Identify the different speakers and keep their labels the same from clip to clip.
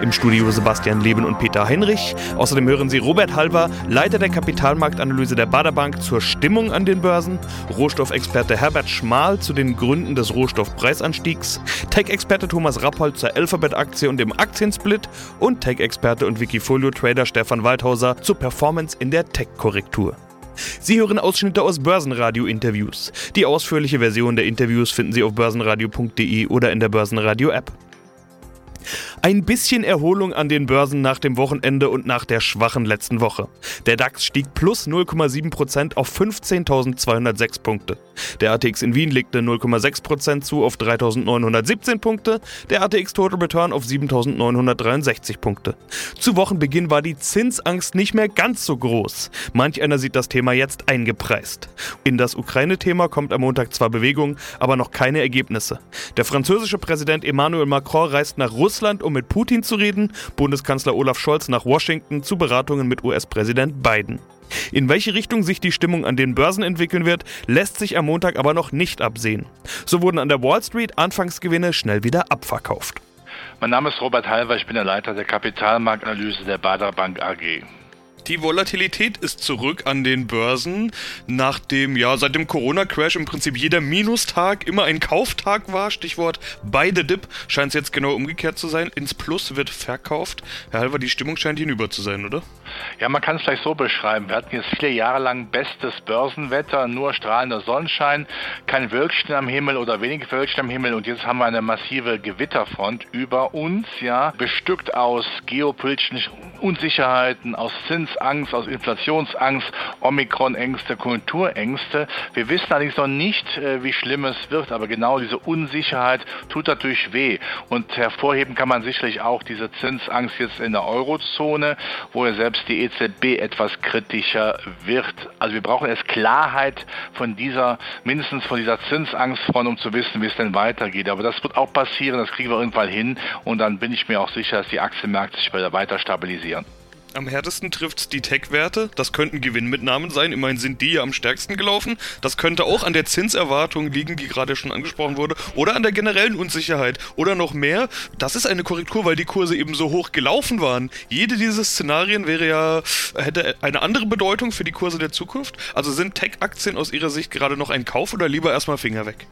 Speaker 1: Im Studio Sebastian Leben und Peter Heinrich. Außerdem hören Sie Robert Halber, Leiter der Kapitalmarktanalyse der Baderbank zur Stimmung an den Börsen, Rohstoffexperte Herbert Schmal zu den Gründen des Rohstoffpreisanstiegs, Tech-Experte Thomas Rappold zur Alphabet-Aktie und dem Aktiensplit und Tech-Experte und Wikifolio-Trader Stefan Waldhauser zur Performance in der Tech-Korrektur. Sie hören Ausschnitte aus Börsenradio-Interviews. Die ausführliche Version der Interviews finden Sie auf börsenradio.de oder in der Börsenradio-App. Ein bisschen Erholung an den Börsen nach dem Wochenende und nach der schwachen letzten Woche. Der DAX stieg plus 0,7% auf 15.206 Punkte. Der ATX in Wien legte 0,6% zu auf 3.917 Punkte, der ATX Total Return auf 7.963 Punkte. Zu Wochenbeginn war die Zinsangst nicht mehr ganz so groß. Manch einer sieht das Thema jetzt eingepreist. In das Ukraine-Thema kommt am Montag zwar Bewegung, aber noch keine Ergebnisse. Der französische Präsident Emmanuel Macron reist nach Russland, um um mit Putin zu reden, Bundeskanzler Olaf Scholz nach Washington zu Beratungen mit US-Präsident Biden. In welche Richtung sich die Stimmung an den Börsen entwickeln wird, lässt sich am Montag aber noch nicht absehen. So wurden an der Wall Street Anfangsgewinne schnell wieder abverkauft.
Speaker 2: Mein Name ist Robert Halver, ich bin der Leiter der Kapitalmarktanalyse der Bader Bank AG.
Speaker 1: Die Volatilität ist zurück an den Börsen, nachdem ja seit dem Corona-Crash im Prinzip jeder Minustag immer ein Kauftag war. Stichwort bei the Dip scheint es jetzt genau umgekehrt zu sein. Ins Plus wird verkauft. Herr Halver, die Stimmung scheint hinüber zu sein, oder?
Speaker 2: Ja, man kann es vielleicht so beschreiben. Wir hatten jetzt viele Jahre lang bestes Börsenwetter, nur strahlender Sonnenschein, kein Wölkchen am Himmel oder wenige Wölkchen am Himmel und jetzt haben wir eine massive Gewitterfront über uns, ja, bestückt aus geopolitischen Unsicherheiten, aus Zinsangst, aus Inflationsangst, Omikron-Ängste, Konjunkturängste. Wir wissen allerdings noch nicht, äh, wie schlimm es wird, aber genau diese Unsicherheit tut natürlich weh. Und hervorheben kann man sicherlich auch diese Zinsangst jetzt in der Eurozone, wo ja selbst die EZB etwas kritischer wird. Also wir brauchen erst Klarheit von dieser, mindestens von dieser Zinsangstfront, um zu wissen, wie es denn weitergeht. Aber das wird auch passieren, das kriegen wir irgendwann hin und dann bin ich mir auch sicher, dass die Aktienmärkte sich weiter stabilisieren.
Speaker 1: Am härtesten trifft die Tech-Werte. Das könnten Gewinnmitnahmen sein. Immerhin sind die ja am stärksten gelaufen. Das könnte auch an der Zinserwartung liegen, die gerade schon angesprochen wurde. Oder an der generellen Unsicherheit. Oder noch mehr. Das ist eine Korrektur, weil die Kurse eben so hoch gelaufen waren. Jede dieser Szenarien wäre ja, hätte eine andere Bedeutung für die Kurse der Zukunft. Also sind Tech-Aktien aus Ihrer Sicht gerade noch ein Kauf oder lieber erstmal Finger weg?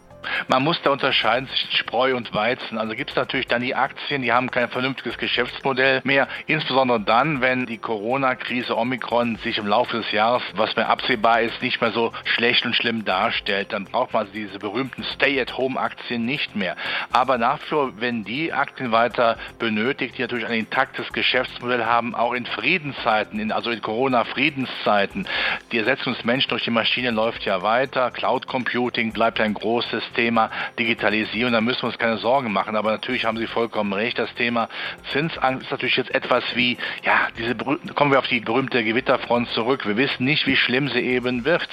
Speaker 2: Man muss da unterscheiden zwischen Spreu und Weizen. Also gibt es natürlich dann die Aktien, die haben kein vernünftiges Geschäftsmodell mehr. Insbesondere dann, wenn die Corona-Krise Omikron sich im Laufe des Jahres, was mir absehbar ist, nicht mehr so schlecht und schlimm darstellt. Dann braucht man diese berühmten Stay-at-Home-Aktien nicht mehr. Aber nach wie vor, wenn die Aktien weiter benötigt, die natürlich ein intaktes Geschäftsmodell haben, auch in Friedenszeiten, in, also in Corona-Friedenszeiten, die Ersetzung des Menschen durch die Maschine läuft ja weiter. Cloud Computing bleibt ein großes Thema Digitalisierung, da müssen wir uns keine Sorgen machen. Aber natürlich haben Sie vollkommen recht. Das Thema Zinsangst ist natürlich jetzt etwas wie, ja, diese kommen wir auf die berühmte Gewitterfront zurück. Wir wissen nicht, wie schlimm sie eben wird.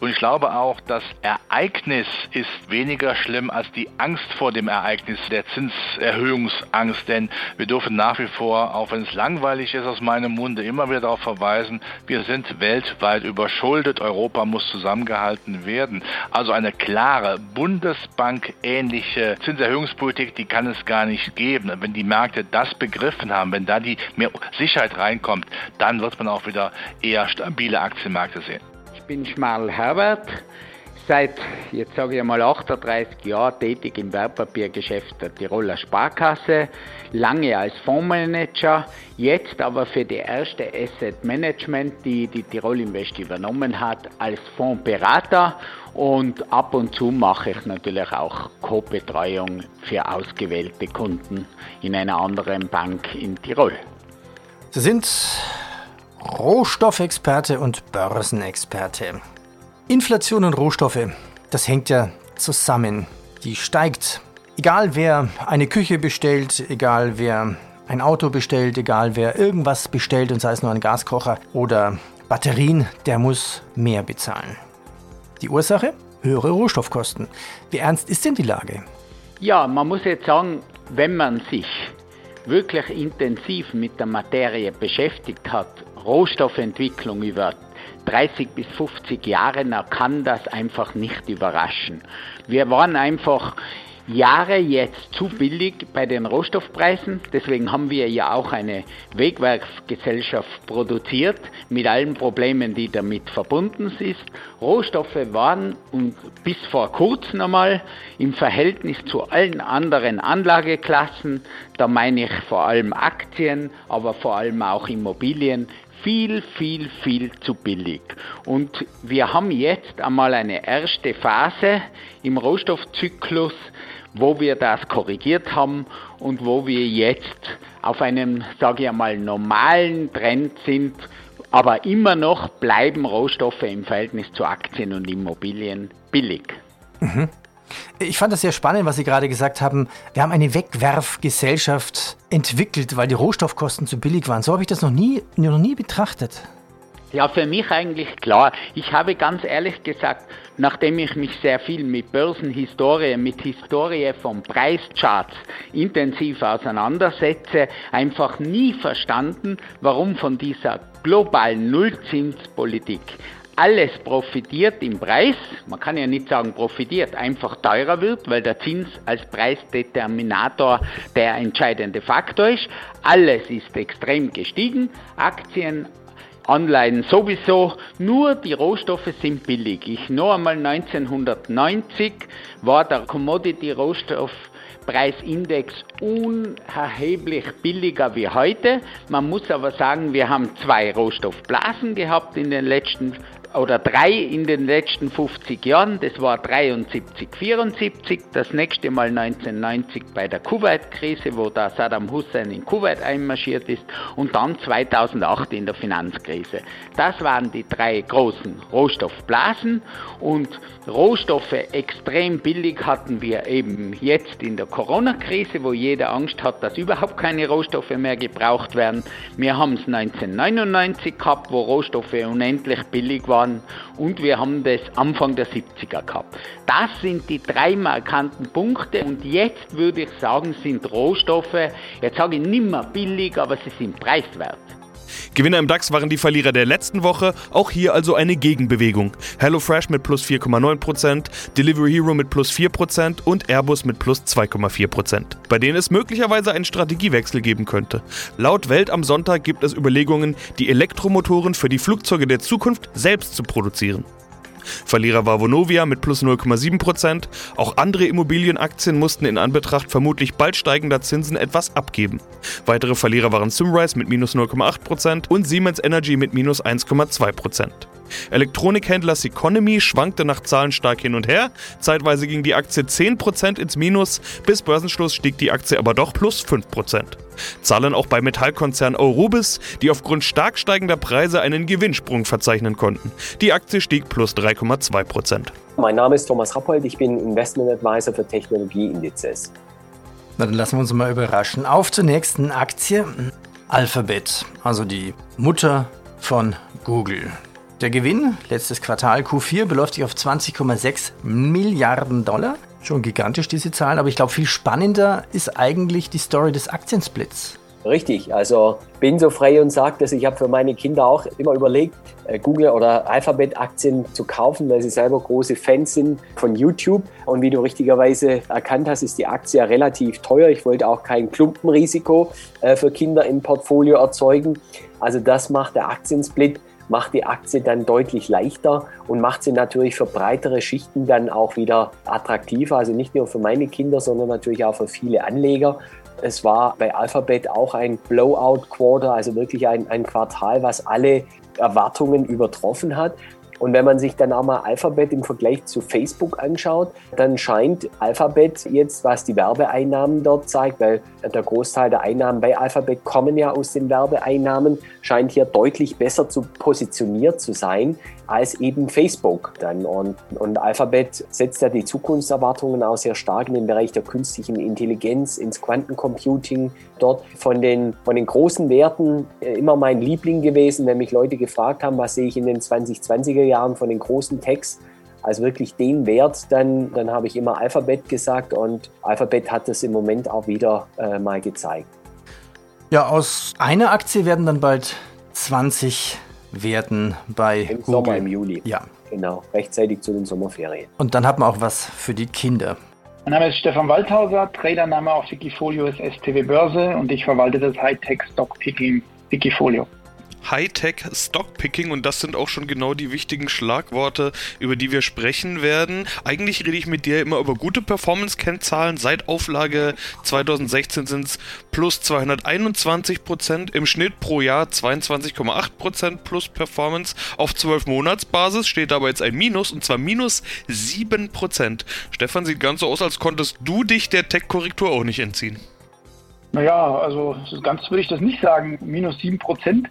Speaker 2: Und ich glaube auch, das Ereignis ist weniger schlimm als die Angst vor dem Ereignis, der Zinserhöhungsangst. Denn wir dürfen nach wie vor, auch wenn es langweilig ist aus meinem Munde, immer wieder darauf verweisen, wir sind weltweit überschuldet. Europa muss zusammengehalten werden. Also eine klare, bunte Bundesbank-ähnliche Zinserhöhungspolitik, die kann es gar nicht geben. Wenn die Märkte das begriffen haben, wenn da die mehr Sicherheit reinkommt, dann wird man auch wieder eher stabile Aktienmärkte sehen.
Speaker 3: Ich bin Schmal Herbert seit, jetzt sage ich mal, 38 Jahren tätig im Wertpapiergeschäft der Tiroler Sparkasse, lange als Fondsmanager, jetzt aber für die erste Asset Management, die die Tirol Invest übernommen hat, als Fondsberater und ab und zu mache ich natürlich auch Co-Betreuung für ausgewählte Kunden in einer anderen Bank in Tirol.
Speaker 4: Sie sind Rohstoffexperte und Börsenexperte. Inflation und Rohstoffe, das hängt ja zusammen. Die steigt. Egal wer eine Küche bestellt, egal wer ein Auto bestellt, egal wer irgendwas bestellt und sei es nur ein Gaskocher oder Batterien, der muss mehr bezahlen. Die Ursache? Höhere Rohstoffkosten. Wie ernst ist denn die Lage?
Speaker 3: Ja, man muss jetzt sagen, wenn man sich wirklich intensiv mit der Materie beschäftigt hat, Rohstoffentwicklung über 30 bis 50 Jahre, dann kann das einfach nicht überraschen. Wir waren einfach Jahre jetzt zu billig bei den Rohstoffpreisen. Deswegen haben wir ja auch eine Wegwerfgesellschaft produziert mit allen Problemen, die damit verbunden sind. Rohstoffe waren und bis vor kurzem einmal im Verhältnis zu allen anderen Anlageklassen, da meine ich vor allem Aktien, aber vor allem auch Immobilien, viel, viel, viel zu billig. Und wir haben jetzt einmal eine erste Phase im Rohstoffzyklus, wo wir das korrigiert haben und wo wir jetzt auf einem, sage ich einmal, normalen Trend sind, aber immer noch bleiben Rohstoffe im Verhältnis zu Aktien und Immobilien billig.
Speaker 4: Mhm. Ich fand das sehr spannend, was Sie gerade gesagt haben. Wir haben eine Wegwerfgesellschaft entwickelt, weil die Rohstoffkosten zu billig waren. So habe ich das noch nie, noch nie betrachtet.
Speaker 3: Ja, für mich eigentlich klar. Ich habe ganz ehrlich gesagt, nachdem ich mich sehr viel mit Börsenhistorie, mit Historie von Preischarts intensiv auseinandersetze, einfach nie verstanden, warum von dieser globalen Nullzinspolitik alles profitiert im Preis, man kann ja nicht sagen profitiert, einfach teurer wird, weil der Zins als Preisdeterminator der entscheidende Faktor ist. Alles ist extrem gestiegen, Aktien, Anleihen sowieso, nur die Rohstoffe sind billig. Ich noch einmal 1990 war der Commodity Rohstoffpreisindex unerheblich billiger wie heute. Man muss aber sagen, wir haben zwei Rohstoffblasen gehabt in den letzten oder drei in den letzten 50 Jahren. Das war 73, 74, das nächste Mal 1990 bei der Kuwait-Krise, wo da Saddam Hussein in Kuwait einmarschiert ist und dann 2008 in der Finanzkrise. Das waren die drei großen Rohstoffblasen und Rohstoffe extrem billig hatten wir eben jetzt in der Corona-Krise, wo jeder Angst hat, dass überhaupt keine Rohstoffe mehr gebraucht werden. Wir haben es 1999 gehabt, wo Rohstoffe unendlich billig waren waren und wir haben das Anfang der 70er gehabt. Das sind die drei markanten Punkte und jetzt würde ich sagen, sind Rohstoffe, jetzt sage ich nicht mehr billig, aber sie sind preiswert.
Speaker 1: Gewinner im DAX waren die Verlierer der letzten Woche, auch hier also eine Gegenbewegung. HelloFresh mit plus 4,9%, Delivery Hero mit plus 4% und Airbus mit plus 2,4%, bei denen es möglicherweise einen Strategiewechsel geben könnte. Laut Welt am Sonntag gibt es Überlegungen, die Elektromotoren für die Flugzeuge der Zukunft selbst zu produzieren. Verlierer war Vonovia mit plus 0,7%. Auch andere Immobilienaktien mussten in Anbetracht vermutlich bald steigender Zinsen etwas abgeben. Weitere Verlierer waren Simrise mit minus 0,8% und Siemens Energy mit minus 1,2%. Elektronikhändler Seconomy schwankte nach Zahlen stark hin und her. Zeitweise ging die Aktie 10% ins Minus, bis Börsenschluss stieg die Aktie aber doch plus 5%. Zahlen auch bei Metallkonzern Eurubis, die aufgrund stark steigender Preise einen Gewinnsprung verzeichnen konnten. Die Aktie stieg plus 3,2%.
Speaker 5: Mein Name ist Thomas Rappold, ich bin Investment Advisor für Technologieindizes.
Speaker 4: Na, dann lassen wir uns mal überraschen. Auf zur nächsten Aktie. Alphabet, also die Mutter von Google. Der Gewinn, letztes Quartal Q4, beläuft sich auf 20,6 Milliarden Dollar. Schon gigantisch diese Zahlen, aber ich glaube, viel spannender ist eigentlich die Story des Aktiensplits.
Speaker 5: Richtig, also bin so frei und sage dass ich habe für meine Kinder auch immer überlegt, äh, Google oder Alphabet-Aktien zu kaufen, weil sie selber große Fans sind von YouTube. Und wie du richtigerweise erkannt hast, ist die Aktie ja relativ teuer. Ich wollte auch kein Klumpenrisiko äh, für Kinder im Portfolio erzeugen. Also das macht der Aktiensplit macht die Aktie dann deutlich leichter und macht sie natürlich für breitere Schichten dann auch wieder attraktiver. Also nicht nur für meine Kinder, sondern natürlich auch für viele Anleger. Es war bei Alphabet auch ein Blowout-Quarter, also wirklich ein, ein Quartal, was alle Erwartungen übertroffen hat. Und wenn man sich dann auch mal Alphabet im Vergleich zu Facebook anschaut, dann scheint Alphabet jetzt, was die Werbeeinnahmen dort zeigt, weil der Großteil der Einnahmen bei Alphabet kommen ja aus den Werbeeinnahmen, scheint hier deutlich besser zu positioniert zu sein als eben Facebook dann. Und, und Alphabet setzt ja die Zukunftserwartungen auch sehr stark in den Bereich der künstlichen Intelligenz, ins Quantencomputing. Dort von den, von den großen Werten äh, immer mein Liebling gewesen, wenn mich Leute gefragt haben, was sehe ich in den 2020er Jahren von den großen Techs als wirklich den Wert, dann, dann habe ich immer Alphabet gesagt und Alphabet hat das im Moment auch wieder äh, mal gezeigt.
Speaker 4: Ja, aus einer Aktie werden dann bald 20 werden bei
Speaker 5: Im
Speaker 4: Google.
Speaker 5: Sommer, im Juli.
Speaker 4: Ja.
Speaker 5: Genau, rechtzeitig zu den Sommerferien.
Speaker 4: Und dann hat man auch was für die Kinder.
Speaker 6: Mein Name ist Stefan Waldhauser, Tradername auf Wikifolio ist STW Börse und ich verwalte das Hightech Stock Picking Wikifolio.
Speaker 1: Hightech Stockpicking und das sind auch schon genau die wichtigen Schlagworte, über die wir sprechen werden. Eigentlich rede ich mit dir immer über gute Performance-Kennzahlen. Seit Auflage 2016 sind es plus 221 Prozent, im Schnitt pro Jahr 22,8 Prozent plus Performance. Auf 12 Monatsbasis steht aber jetzt ein Minus und zwar minus 7 Prozent. Stefan sieht ganz so aus, als konntest du dich der Tech-Korrektur auch nicht entziehen.
Speaker 6: Naja, also ganz würde ich das nicht sagen. Minus 7 Prozent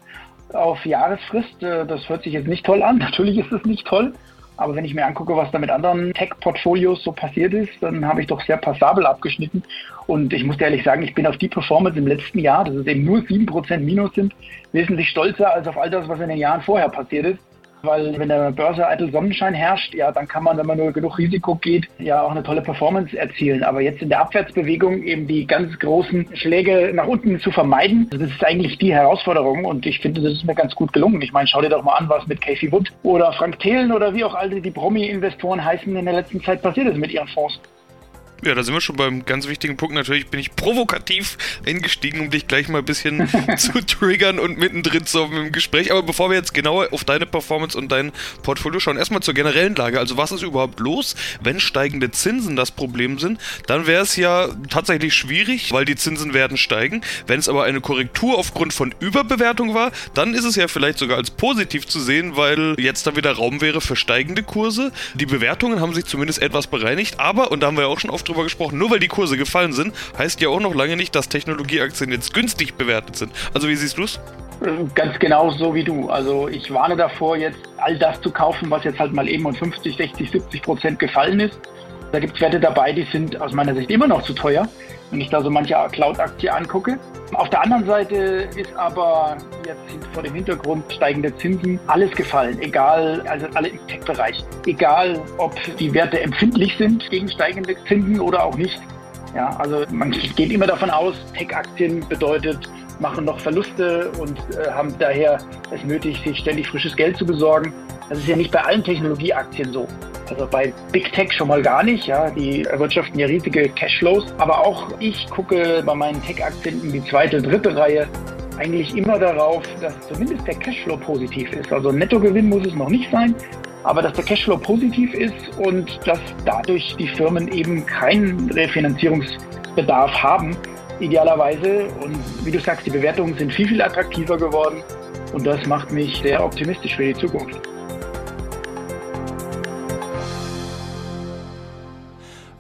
Speaker 6: auf Jahresfrist, äh, das hört sich jetzt nicht toll an. Natürlich ist es nicht toll. Aber wenn ich mir angucke, was da mit anderen Tech-Portfolios so passiert ist, dann habe ich doch sehr passabel abgeschnitten. Und ich muss ehrlich sagen, ich bin auf die Performance im letzten Jahr, dass es eben nur 7% Minus sind, wesentlich stolzer als auf all das, was in den Jahren vorher passiert ist. Weil wenn der Börse eitel Sonnenschein herrscht, ja, dann kann man, wenn man nur genug Risiko geht, ja auch eine tolle Performance erzielen. Aber jetzt in der Abwärtsbewegung eben die ganz großen Schläge nach unten zu vermeiden, das ist eigentlich die Herausforderung. Und ich finde, das ist mir ganz gut gelungen. Ich meine, schau dir doch mal an, was mit Casey Wood oder Frank Thelen oder wie auch alle die Promi-Investoren heißen in der letzten Zeit passiert ist mit ihren Fonds.
Speaker 1: Ja, da sind wir schon beim ganz wichtigen Punkt. Natürlich bin ich provokativ eingestiegen, um dich gleich mal ein bisschen zu triggern und mittendrin zu im Gespräch. Aber bevor wir jetzt genauer auf deine Performance und dein Portfolio schauen, erstmal zur generellen Lage. Also was ist überhaupt los, wenn steigende Zinsen das Problem sind? Dann wäre es ja tatsächlich schwierig, weil die Zinsen werden steigen. Wenn es aber eine Korrektur aufgrund von Überbewertung war, dann ist es ja vielleicht sogar als positiv zu sehen, weil jetzt da wieder Raum wäre für steigende Kurse. Die Bewertungen haben sich zumindest etwas bereinigt, aber, und da haben wir ja auch schon oft drüber gesprochen, nur weil die Kurse gefallen sind, heißt ja auch noch lange nicht, dass Technologieaktien jetzt günstig bewertet sind. Also wie siehst du es?
Speaker 6: Ganz genau so wie du. Also ich warne davor, jetzt all das zu kaufen, was jetzt halt mal eben um 50, 60, 70 Prozent gefallen ist. Da gibt es Werte dabei, die sind aus meiner Sicht immer noch zu teuer, wenn ich da so manche Cloud-Aktie angucke. Auf der anderen Seite ist aber jetzt vor dem Hintergrund steigender Zinsen alles gefallen, egal, also alle im Tech-Bereich, egal ob die Werte empfindlich sind gegen steigende Zinsen oder auch nicht. Ja, also man geht immer davon aus, Tech-Aktien bedeutet, machen noch Verluste und äh, haben daher es nötig, sich ständig frisches Geld zu besorgen. Das ist ja nicht bei allen Technologieaktien so. Also bei Big Tech schon mal gar nicht. Ja, die erwirtschaften ja riesige Cashflows. Aber auch ich gucke bei meinen Tech-Aktien in die zweite, dritte Reihe eigentlich immer darauf, dass zumindest der Cashflow positiv ist. Also Nettogewinn muss es noch nicht sein, aber dass der Cashflow positiv ist und dass dadurch die Firmen eben keinen Refinanzierungsbedarf haben, idealerweise. Und wie du sagst, die Bewertungen sind viel, viel attraktiver geworden und das macht mich sehr optimistisch für die Zukunft.